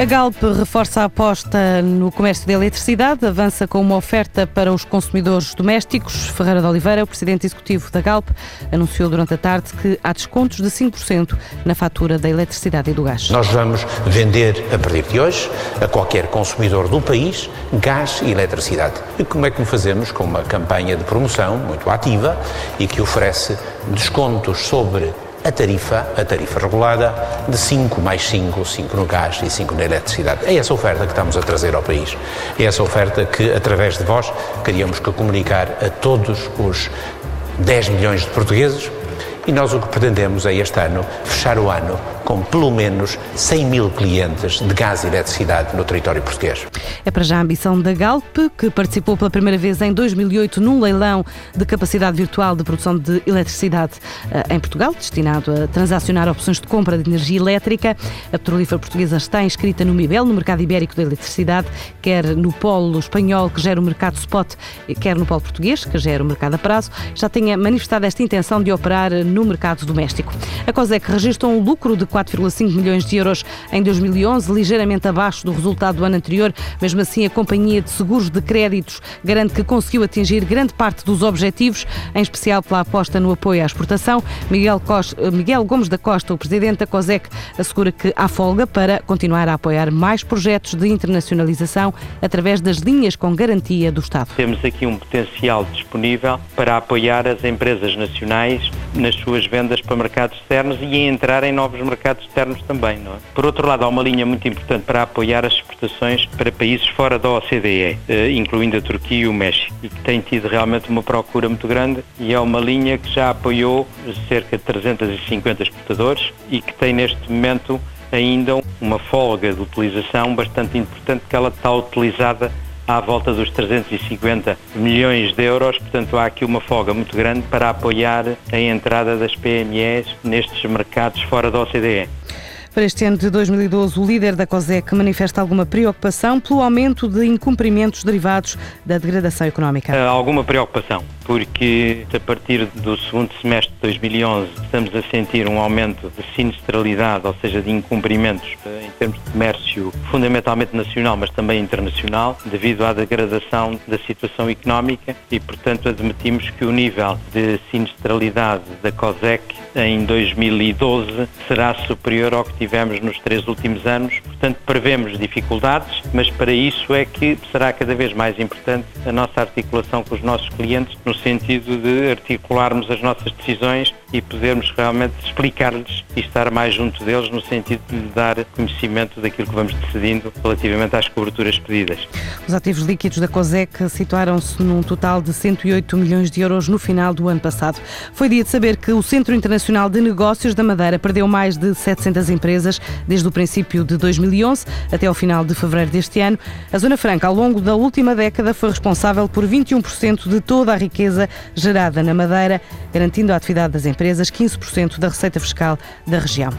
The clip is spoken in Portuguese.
A Galp reforça a aposta no comércio de eletricidade, avança com uma oferta para os consumidores domésticos. Ferreira de Oliveira, o presidente executivo da Galp, anunciou durante a tarde que há descontos de 5% na fatura da eletricidade e do gás. Nós vamos vender a partir de hoje a qualquer consumidor do país gás e eletricidade. E como é que o fazemos? Com uma campanha de promoção muito ativa e que oferece descontos sobre a tarifa, a tarifa regulada, de 5 mais 5, 5 no gás e 5 na eletricidade. É essa oferta que estamos a trazer ao país. É essa oferta que, através de vós, queríamos que comunicar a todos os 10 milhões de portugueses e nós o que pretendemos é este ano fechar o ano com pelo menos 100 mil clientes de gás e eletricidade no território português. É para já a ambição da Galp, que participou pela primeira vez em 2008 num leilão de capacidade virtual de produção de eletricidade eh, em Portugal, destinado a transacionar opções de compra de energia elétrica. A petrolífera portuguesa está inscrita no MIBEL, no mercado ibérico da eletricidade, quer no polo espanhol, que gera o mercado spot, quer no polo português, que gera o mercado a prazo. Já tenha manifestado esta intenção de operar no mercado doméstico. A COSEC registrou um lucro de 4,5 milhões de euros em 2011, ligeiramente abaixo do resultado do ano anterior. Mesmo assim, a Companhia de Seguros de Créditos garante que conseguiu atingir grande parte dos objetivos, em especial pela aposta no apoio à exportação. Miguel, Costa, Miguel Gomes da Costa, o presidente da COSEC, assegura que há folga para continuar a apoiar mais projetos de internacionalização através das linhas com garantia do Estado. Temos aqui um potencial disponível para apoiar as empresas nacionais nas suas vendas para mercados externos e a entrar em novos mercados externos também. Não é? Por outro lado, há uma linha muito importante para apoiar as exportações para países fora da OCDE, eh, incluindo a Turquia e o México, e que tem tido realmente uma procura muito grande e é uma linha que já apoiou cerca de 350 exportadores e que tem neste momento ainda uma folga de utilização bastante importante que ela está utilizada à volta dos 350 milhões de euros, portanto há aqui uma folga muito grande para apoiar a entrada das PMEs nestes mercados fora da OCDE. Para este ano de 2012, o líder da COSEC manifesta alguma preocupação pelo aumento de incumprimentos derivados da degradação económica. Alguma preocupação, porque a partir do segundo semestre de 2011 estamos a sentir um aumento de sinistralidade, ou seja, de incumprimentos eh, em termos de comércio, fundamentalmente nacional, mas também internacional, devido à degradação da situação económica e, portanto, admitimos que o nível de sinistralidade da COSEC em 2012 será superior ao que tivemos nos três últimos anos. Portanto, prevemos dificuldades, mas para isso é que será cada vez mais importante a nossa articulação com os nossos clientes, no sentido de articularmos as nossas decisões e podermos realmente explicar-lhes e estar mais junto deles, no sentido de lhe dar conhecimento daquilo que vamos decidindo relativamente às coberturas pedidas. Os ativos líquidos da COSEC situaram-se num total de 108 milhões de euros no final do ano passado. Foi dia de saber que o Centro Internacional de Negócios da Madeira perdeu mais de 700 empresas empresas desde o princípio de 2011 até ao final de fevereiro deste ano. A Zona Franca, ao longo da última década, foi responsável por 21% de toda a riqueza gerada na Madeira, garantindo a atividade das empresas 15% da receita fiscal da região.